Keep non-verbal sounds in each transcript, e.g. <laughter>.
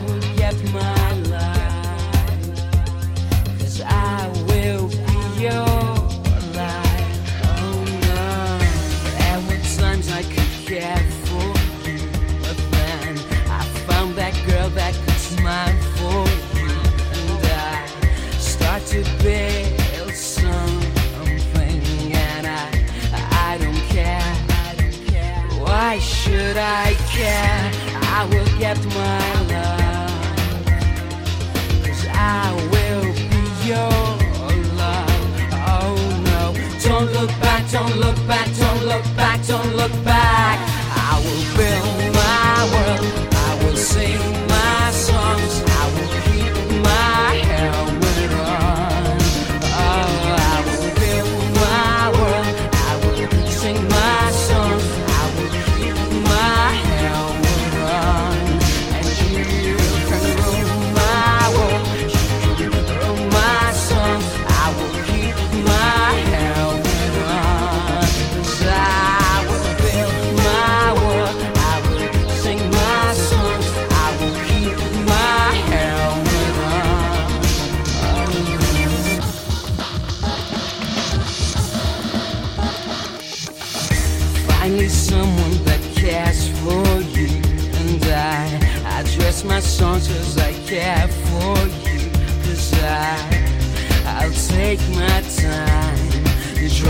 would get my Don't look back, don't look back, don't look back.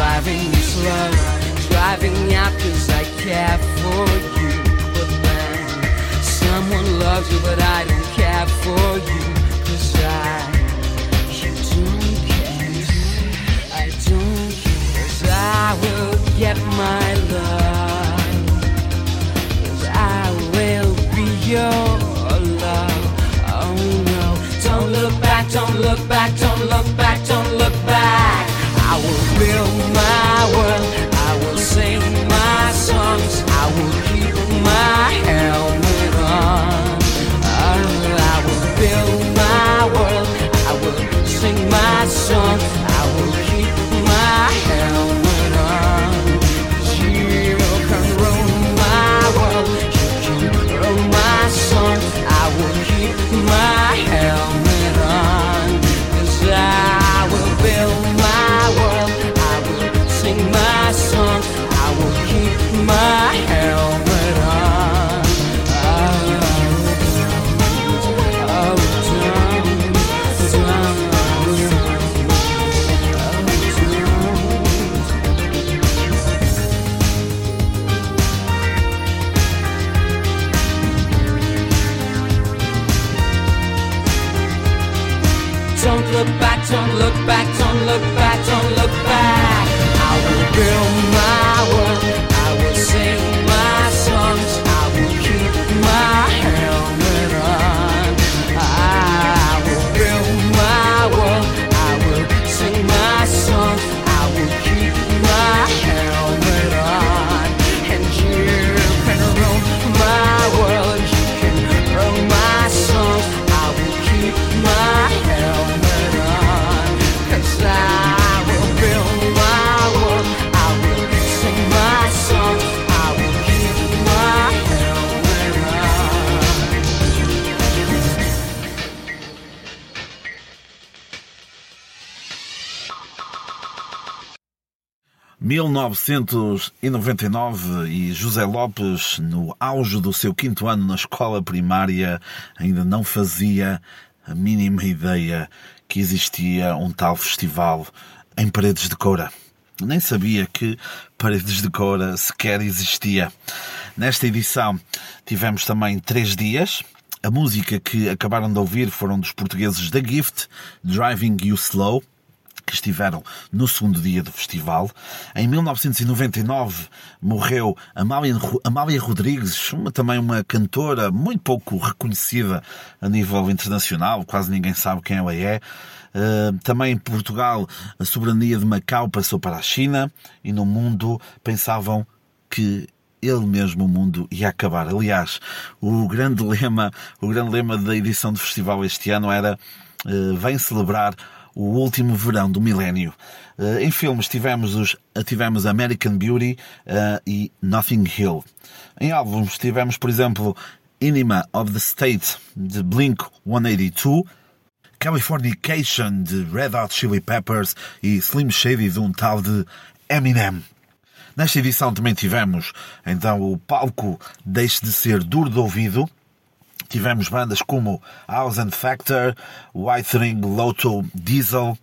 driving slow, driving out cause I care for you. But then someone loves you, but I don't care for you, cause I, you don't care. I don't care. I will get my love. don't look back, don't look back, don't look back, don't look back. I will build my world, I will sing. 1999 e José Lopes, no auge do seu quinto ano na escola primária, ainda não fazia a mínima ideia que existia um tal festival em Paredes de Coura. Nem sabia que Paredes de Coura sequer existia. Nesta edição tivemos também três dias. A música que acabaram de ouvir foram dos portugueses da Gift, Driving You Slow que estiveram no segundo dia do festival. Em 1999 morreu Amália, Amália Rodrigues, uma, também uma cantora muito pouco reconhecida a nível internacional, quase ninguém sabe quem ela é. Uh, também em Portugal, a soberania de Macau passou para a China e no mundo pensavam que ele mesmo o mundo ia acabar. Aliás, o grande <laughs> lema, o grande lema da edição do festival este ano era uh, vem celebrar o último verão do milénio. Uh, em filmes tivemos, os, tivemos American Beauty uh, e Nothing Hill. Em álbuns tivemos, por exemplo, Enema of the State de Blink 182, Californication de Red Hot Chili Peppers e Slim Shady de um tal de Eminem. Nesta edição também tivemos então o palco Deixe de Ser Duro de Ouvido, Tivemos bandas como House and Factor, Whitering Lotto Diesel,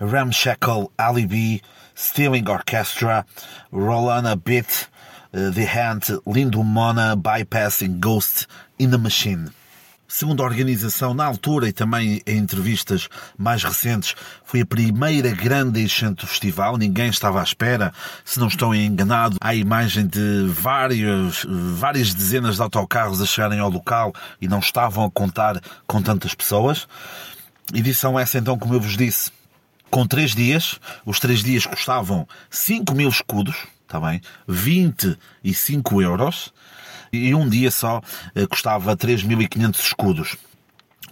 Ramshackle Alibi, Stealing Orchestra, Rolana Beat, uh, The Hand, Lindo Mona, Bypassing Ghost in the Machine. Segundo a organização, na altura e também em entrevistas mais recentes, foi a primeira grande enchente do festival. Ninguém estava à espera. Se não estou enganado, há imagem de vários, várias dezenas de autocarros a chegarem ao local e não estavam a contar com tantas pessoas. Edição essa, então, como eu vos disse, com três dias. Os três dias custavam 5 mil escudos, está bem? 25 euros e um dia só eh, custava 3.500 escudos.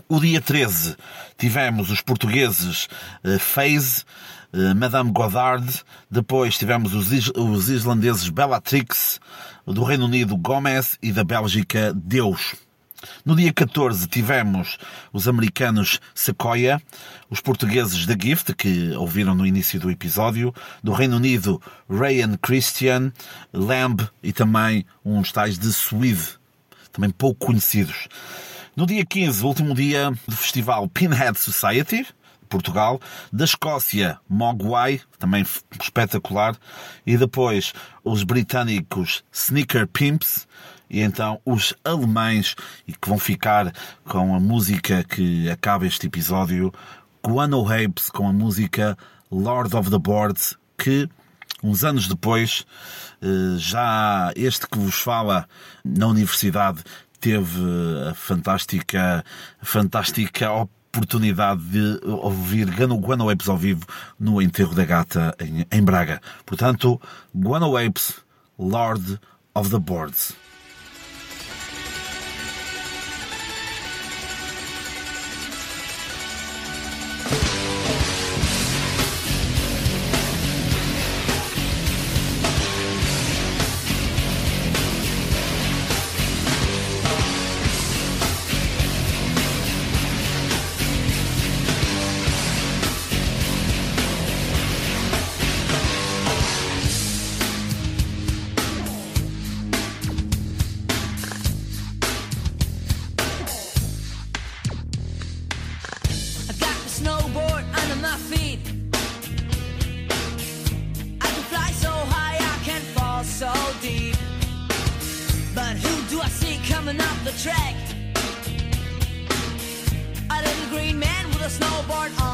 O dia 13 tivemos os portugueses eh, Phase, eh, Madame Godard, depois tivemos os, os islandeses Bellatrix, do Reino Unido Gomez e da Bélgica Deus. No dia 14 tivemos os americanos Sequoia, os portugueses The Gift, que ouviram no início do episódio, do Reino Unido Ryan Christian, Lamb e também uns tais de Swede, também pouco conhecidos. No dia 15, último dia do festival Pinhead Society, Portugal, da Escócia, Mogwai, também espetacular, e depois os britânicos Sneaker Pimps, e então os alemães, e que vão ficar com a música que acaba este episódio, Guano Apes com a música Lord of the Boards, que uns anos depois, eh, já este que vos fala na universidade teve a fantástica, fantástica oportunidade de ouvir Guano Apes ao vivo no enterro da gata em, em Braga. Portanto, Guano Apes, Lord of the Boards.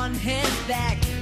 on his back.